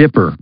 Dipper.